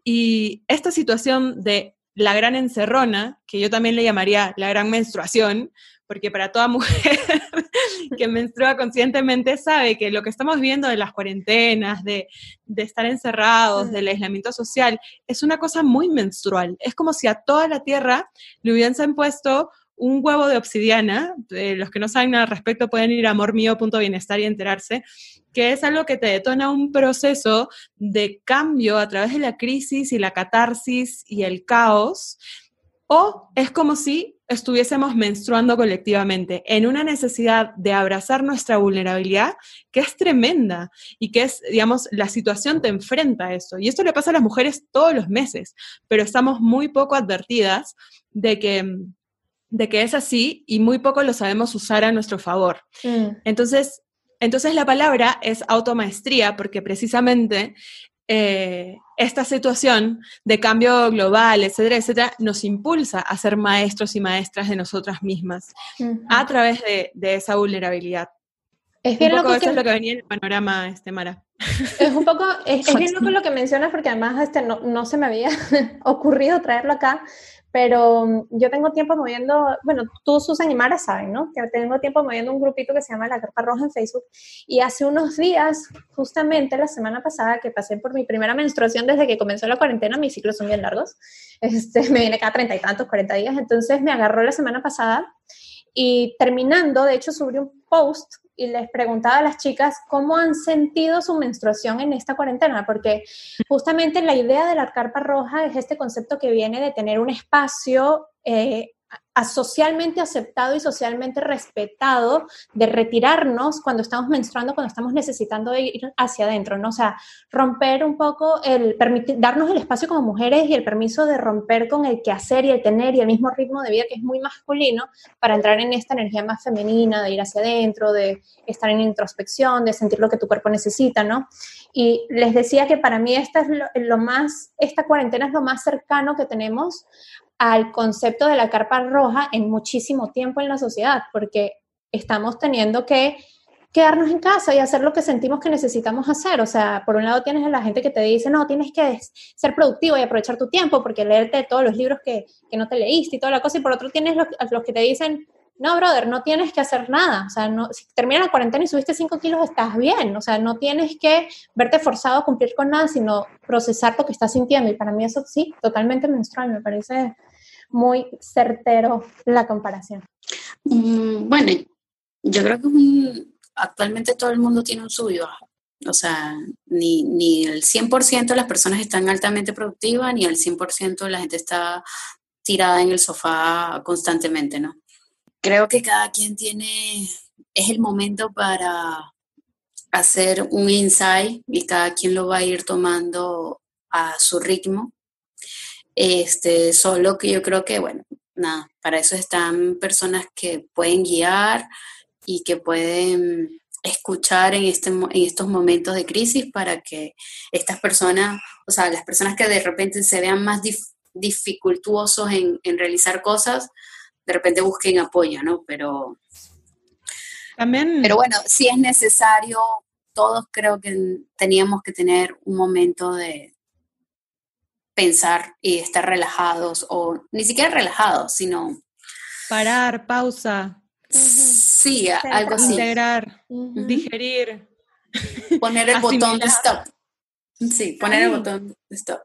Y esta situación de la gran encerrona, que yo también le llamaría la gran menstruación, porque para toda mujer que menstrua conscientemente sabe que lo que estamos viendo de las cuarentenas, de, de, estar encerrados, del aislamiento social, es una cosa muy menstrual. Es como si a toda la Tierra le hubiesen puesto un huevo de obsidiana, los que no saben nada al respecto pueden ir a amormio.bienestar y enterarse, que es algo que te detona un proceso de cambio a través de la crisis y la catarsis y el caos, o es como si estuviésemos menstruando colectivamente en una necesidad de abrazar nuestra vulnerabilidad que es tremenda y que es, digamos, la situación te enfrenta a eso. Y esto le pasa a las mujeres todos los meses, pero estamos muy poco advertidas de que de que es así y muy poco lo sabemos usar a nuestro favor. Mm. Entonces, entonces la palabra es automaestría porque precisamente eh, esta situación de cambio global, etcétera, etcétera, nos impulsa a ser maestros y maestras de nosotras mismas a través de, de esa vulnerabilidad. Es Un bien poco loco eso que- es lo que venía en el panorama, este, Mara. Es un poco, es, es bien loco lo que mencionas porque además este, no, no se me había ocurrido traerlo acá, pero yo tengo tiempo moviendo, bueno, tú Susan y Mara saben, ¿no? Que tengo tiempo moviendo un grupito que se llama La Carpa Roja en Facebook y hace unos días, justamente la semana pasada que pasé por mi primera menstruación desde que comenzó la cuarentena, mis ciclos son bien largos, este, me viene cada treinta y tantos, cuarenta días, entonces me agarró la semana pasada y terminando, de hecho, subí un post y les preguntaba a las chicas cómo han sentido su menstruación en esta cuarentena, porque justamente la idea de la carpa roja es este concepto que viene de tener un espacio eh, socialmente aceptado y socialmente respetado, de retirarnos cuando estamos menstruando, cuando estamos necesitando ir hacia adentro, ¿no? O sea, romper un poco, el permitir, darnos el espacio como mujeres y el permiso de romper con el quehacer y el tener y el mismo ritmo de vida que es muy masculino para entrar en esta energía más femenina, de ir hacia adentro, de estar en introspección, de sentir lo que tu cuerpo necesita, ¿no? Y les decía que para mí esta es lo más, esta cuarentena es lo más cercano que tenemos al concepto de la carpa roja en muchísimo tiempo en la sociedad, porque estamos teniendo que quedarnos en casa y hacer lo que sentimos que necesitamos hacer. O sea, por un lado tienes a la gente que te dice, no, tienes que ser productivo y aprovechar tu tiempo porque leerte todos los libros que, que no te leíste y toda la cosa, y por otro tienes los, los que te dicen, no, brother, no tienes que hacer nada. O sea, no, si termina la cuarentena y subiste 5 kilos, estás bien. O sea, no tienes que verte forzado a cumplir con nada, sino procesar lo que estás sintiendo. Y para mí eso sí, totalmente menstrual. Me parece muy certero la comparación. Mm, bueno, yo creo que un, actualmente todo el mundo tiene un sub y baja. O sea, ni, ni el 100% de las personas están altamente productivas, ni el 100% de la gente está tirada en el sofá constantemente, ¿no? Creo que cada quien tiene, es el momento para hacer un insight y cada quien lo va a ir tomando a su ritmo. Este, solo que yo creo que, bueno, nada, para eso están personas que pueden guiar y que pueden escuchar en, este, en estos momentos de crisis para que estas personas, o sea, las personas que de repente se vean más dif dificultuosos en, en, realizar cosas, de repente busquen apoyo, ¿no? Pero, También... pero bueno, si es necesario, todos creo que teníamos que tener un momento de pensar y estar relajados, o ni siquiera relajados, sino... Parar, pausa. Sí, uh -huh. algo así. Integrar, uh -huh. digerir. Poner el botón de stop. Sí, poner el botón de stop.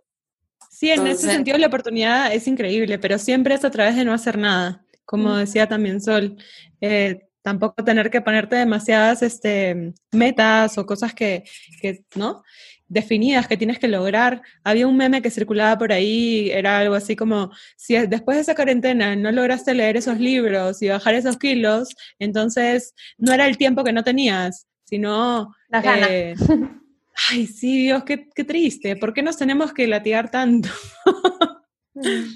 Sí, en Entonces, ese sentido la oportunidad es increíble, pero siempre es a través de no hacer nada, como uh -huh. decía también Sol. Eh, tampoco tener que ponerte demasiadas este, metas o cosas que, que, ¿no? Definidas que tienes que lograr. Había un meme que circulaba por ahí, era algo así como, si después de esa cuarentena no lograste leer esos libros y bajar esos kilos, entonces no era el tiempo que no tenías, sino... La gana. Eh, ay, sí, Dios, qué, qué, triste. ¿Por qué nos tenemos que latigar tanto?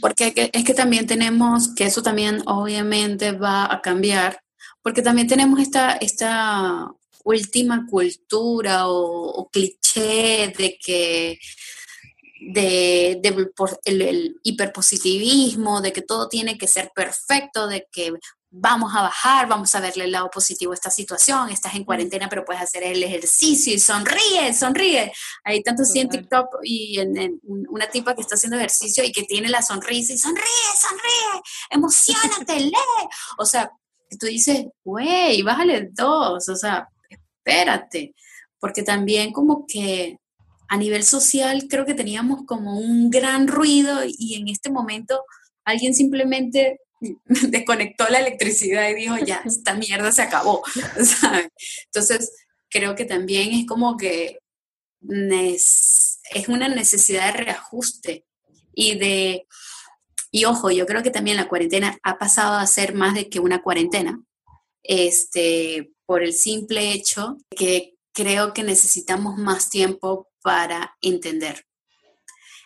Porque es que también tenemos, que eso también obviamente va a cambiar, porque también tenemos esta, esta última cultura o, o cliché de que de, de por el, el, hiperpositivismo, de que todo tiene que ser perfecto, de que vamos a bajar, vamos a verle el lado positivo a esta situación, estás en cuarentena pero puedes hacer el ejercicio y sonríe, sonríe. Hay tanto así en TikTok y en, en, una tipa que está haciendo ejercicio y que tiene la sonrisa y sonríe, sonríe, emocionate, lee. O sea, tú dices, güey, bájale dos, o sea, espérate, porque también como que a nivel social creo que teníamos como un gran ruido y en este momento alguien simplemente desconectó la electricidad y dijo, ya, esta mierda se acabó. Entonces, creo que también es como que es una necesidad de reajuste y de, y ojo, yo creo que también la cuarentena ha pasado a ser más de que una cuarentena, este, por el simple hecho que creo que necesitamos más tiempo para entender.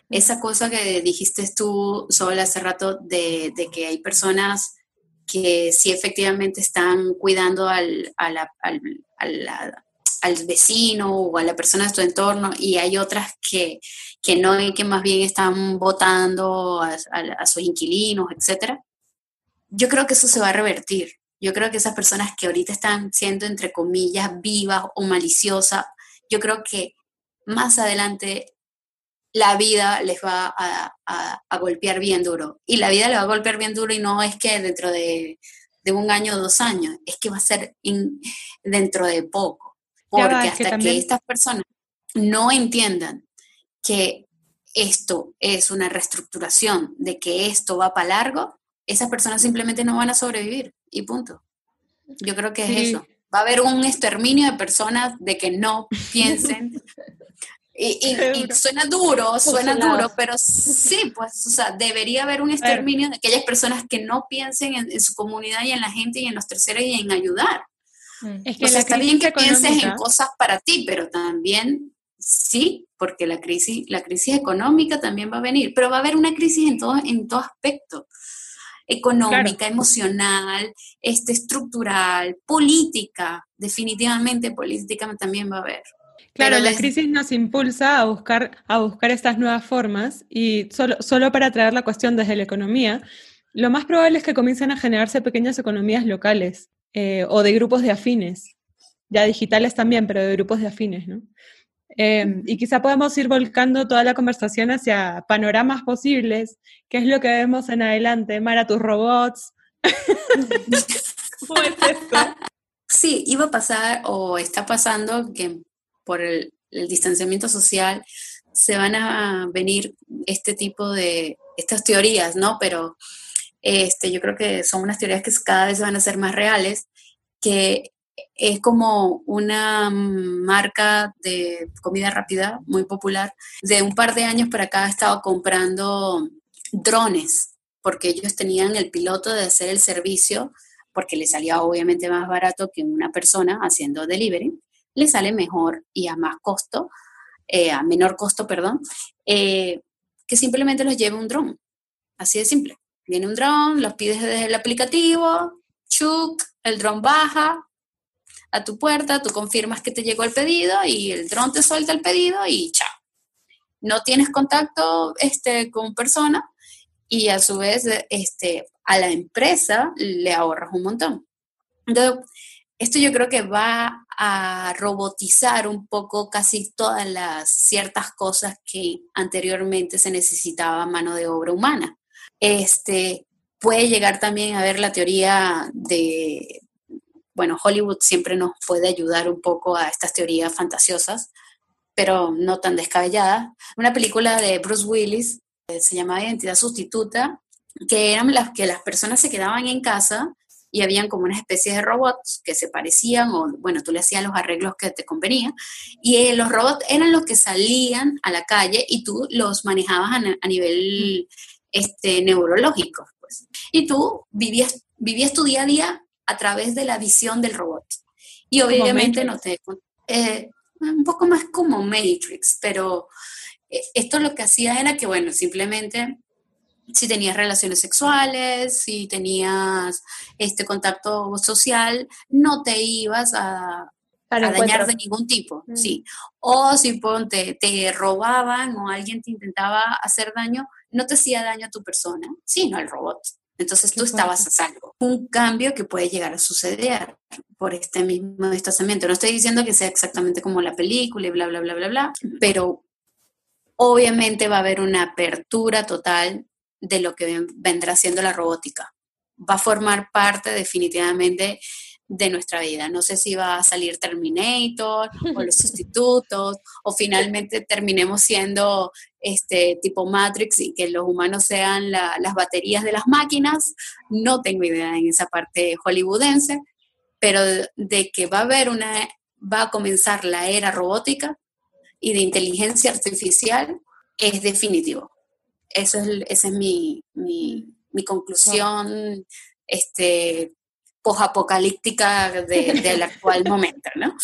Esa cosa que dijiste tú, Sol, hace rato, de, de que hay personas que sí efectivamente están cuidando al, al, al, vecino o a la persona de su entorno y hay otras que, que no y que más bien están votando a, a sus inquilinos, etc. Yo creo que eso se va a revertir. Yo creo que esas personas que ahorita están siendo, entre comillas, vivas o maliciosas, yo creo que más adelante la vida les va a, golpear bien duro. Y la vida le va a golpear bien duro y no es que dentro de, un año o dos años, es que va a ser dentro de poco. Porque hasta que, estas personas no entiendan que esto es una reestructuración, de que esto va para largo, esas personas simplemente no van a sobrevivir y punto. Yo creo que es eso. Va a haber un exterminio de personas de que no piensen y, suena duro, suena duro, pero sí, pues, o sea, debería haber un exterminio de aquellas personas que no piensen en, su comunidad y en la gente y en los terceros y en ayudar. Mm. Es que está bien que pienses en cosas para ti, pero también sí, porque la crisis, la crisis económica también va a venir, pero va a haber una crisis en todo, en todo aspecto económica, emocional, este, estructural, política, definitivamente política también va a haber. Claro, la crisis nos impulsa a buscar, a buscar estas nuevas formas y solo, solo para traer la cuestión desde la economía, lo más probable es que comiencen a generarse pequeñas economías locales eh, o de grupos de afines, ya digitales también, pero de grupos de afines, ¿no? Em, y quizá podemos ir volcando toda la conversación hacia panoramas posibles, qué es lo que vemos en adelante, Mara, tus robots. ¿Cómo es esto? Sí, iba a pasar o está pasando que por el, distanciamiento social, se van a venir este tipo de, estas teorías, ¿no? Pero este, yo creo que son unas teorías que cada vez van a ser más reales, que es como una marca de comida rápida muy popular. De un par de años para acá ha estado comprando drones, porque ellos tenían el piloto de hacer el servicio, porque le salía obviamente más barato que una persona haciendo delivery le sale mejor y a más costo, eh, a menor costo, perdón, eh, que simplemente los lleve un dron. Así de simple. Viene un dron, los pides desde el aplicativo, chuk, el dron baja a tu puerta, tú confirmas que te llegó el pedido y el dron te suelta el pedido y chao. No tienes contacto este, con persona y a su vez este, a la empresa le ahorras un montón. Entonces, esto yo creo que va a robotizar un poco casi todas las ciertas cosas que anteriormente se necesitaba mano de obra humana. Este, puede llegar también a ver la teoría de, bueno, Hollywood siempre nos puede ayudar un poco a estas teorías fantasiosas, pero no tan descabelladas. Una película de Bruce Willis eh, se llamaba Identidad Sustituta, que eran las que las personas se quedaban en casa y habían como una especie de robots que se parecían o, bueno, tú le hacías los arreglos que te convenían y eh, los robots eran los que salían a la calle y tú los manejabas a, nivel este, neurológico. Pues. Y tú vivías, vivías tu día a día a través de la visión del robot. Y obviamente no te... Eh, un poco más como Matrix, pero eh, esto lo que hacía era que, bueno, simplemente si tenías relaciones sexuales, si tenías este contacto social, no te ibas a, dañar de ningún tipo, mm. sí. O si ponte, te robaban o alguien te intentaba hacer daño, no te hacía daño a tu persona, sino al robot. Entonces tú estabas a salvo. Un cambio que puede llegar a suceder por este mismo distanciamiento. No estoy diciendo que sea exactamente como la película y bla, bla, bla, bla, bla, pero obviamente va a haber una apertura total de lo que vendrá siendo la robótica. Va a formar parte definitivamente de nuestra vida. No sé si va a salir Terminator o los sustitutos o finalmente terminemos siendo este tipo Matrix y que los humanos sean las baterías de las máquinas. No tengo idea en esa parte hollywoodense, pero de que va a haber una, va a comenzar la era robótica y de inteligencia artificial es definitivo. Eso es, esa es mi, conclusión este, posapocalíptica del actual momento, ¿no?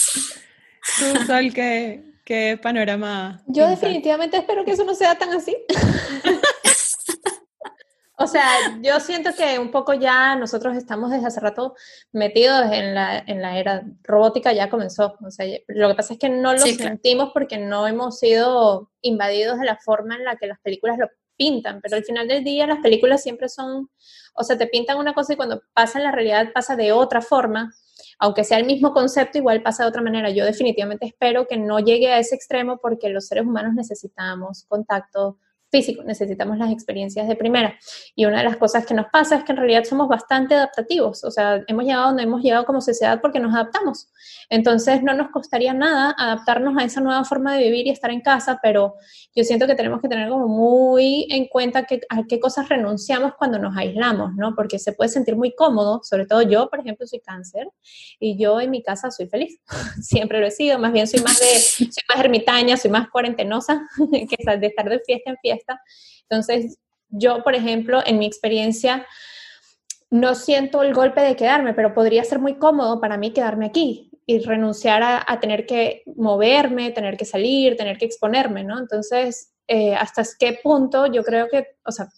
Tú, Sol, ¿qué, panorama? Yo definitivamente espero que eso no sea tan así. O sea, yo siento que un poco ya nosotros estamos desde hace rato metidos en la, en la era robótica, ya comenzó. O sea, lo que pasa es que no lo Sí, claro. sentimos porque no hemos sido invadidos de la forma en la que las películas lo pintan, pero al final del día las películas siempre son, o sea, te pintan una cosa y cuando pasa en la realidad pasa de otra forma, aunque sea el mismo concepto, igual pasa de otra manera. Yo definitivamente espero que no llegue a ese extremo porque los seres humanos necesitamos contacto físico, necesitamos las experiencias de primera. Y una de las cosas que nos pasa es que en realidad somos bastante adaptativos, o sea, hemos llegado donde hemos llegado como sociedad porque nos adaptamos. Entonces no nos costaría nada adaptarnos a esa nueva forma de vivir y estar en casa, pero yo siento que tenemos que tener como muy en cuenta que, a qué cosas renunciamos cuando nos aislamos, ¿no? Porque se puede sentir muy cómodo, sobre todo yo, por ejemplo, soy cáncer y yo en mi casa soy feliz, siempre lo he sido, más bien soy más de, soy más ermitaña, soy más cuarentenosa, que de estar de fiesta en fiesta. Entonces, yo, por ejemplo, en mi experiencia, no siento el golpe de quedarme, pero podría ser muy cómodo para mí quedarme aquí y renunciar a, tener que moverme, tener que salir, tener que exponerme, ¿no? Entonces, eh, ¿hasta qué punto yo creo que, o sea,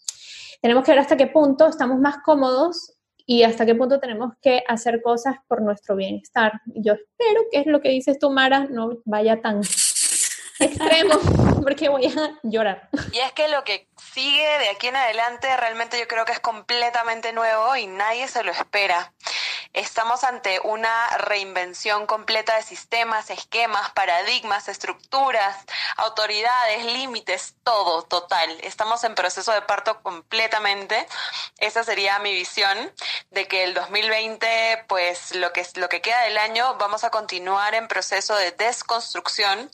tenemos que ver hasta qué punto estamos más cómodos y hasta qué punto tenemos que hacer cosas por nuestro bienestar. Yo espero que es lo que dices tú, Mara, no vaya tan extremo, porque voy a llorar. Y es que lo que sigue de aquí en adelante realmente yo creo que es completamente nuevo y nadie se lo espera. Estamos ante una reinvención completa de sistemas, esquemas, paradigmas, estructuras, autoridades, límites, todo, total. Estamos en proceso de parto completamente. Esa sería mi visión de que el 2020, pues lo que, lo que queda del año, vamos a continuar en proceso de desconstrucción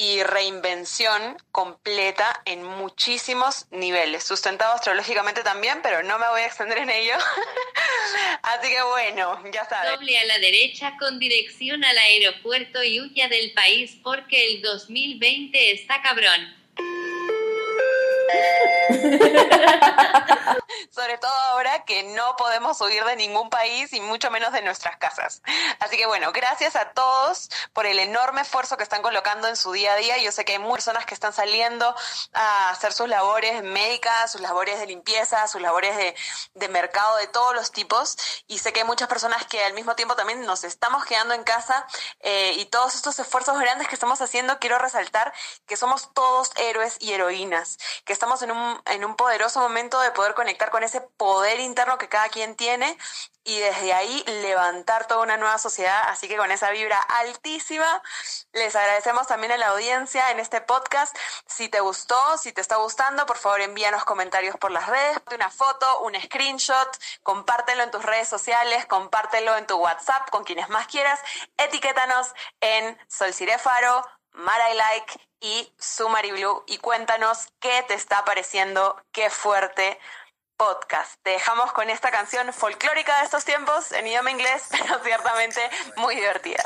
y reinvención completa en muchísimos niveles, sustentado astrológicamente también, pero no me voy a extender en ello. Así que bueno, ya saben. Doble a la derecha con dirección al aeropuerto y huya del país porque el 2020 está cabrón. Sobre todo ahora que no podemos huir de ningún país y mucho menos de nuestras casas. Así que bueno, gracias a todos por el enorme esfuerzo que están colocando en su día a día. Yo sé que hay muchas personas que están saliendo a hacer sus labores médicas, sus labores de limpieza, sus labores de, mercado de todos los tipos. Y sé que hay muchas personas que al mismo tiempo también nos estamos quedando en casa eh, y todos estos esfuerzos grandes que estamos haciendo, quiero resaltar que somos todos héroes y heroínas, que estamos en un, en un poderoso momento de poder conectar con ese poder interno que cada quien tiene y desde ahí levantar toda una nueva sociedad. Así que con esa vibra altísima, les agradecemos también a la audiencia en este podcast. Si te gustó, si te está gustando, por favor envíanos comentarios por las redes, una foto, un screenshot, compártelo en tus redes sociales, compártelo en tu WhatsApp con quienes más quieras, etiquétanos en Solcirefaro, Mara I Like y Sumari Blue y cuéntanos qué te está pareciendo, qué fuerte podcast. Te dejamos con esta canción folclórica de estos tiempos en idioma inglés, pero ciertamente muy divertida.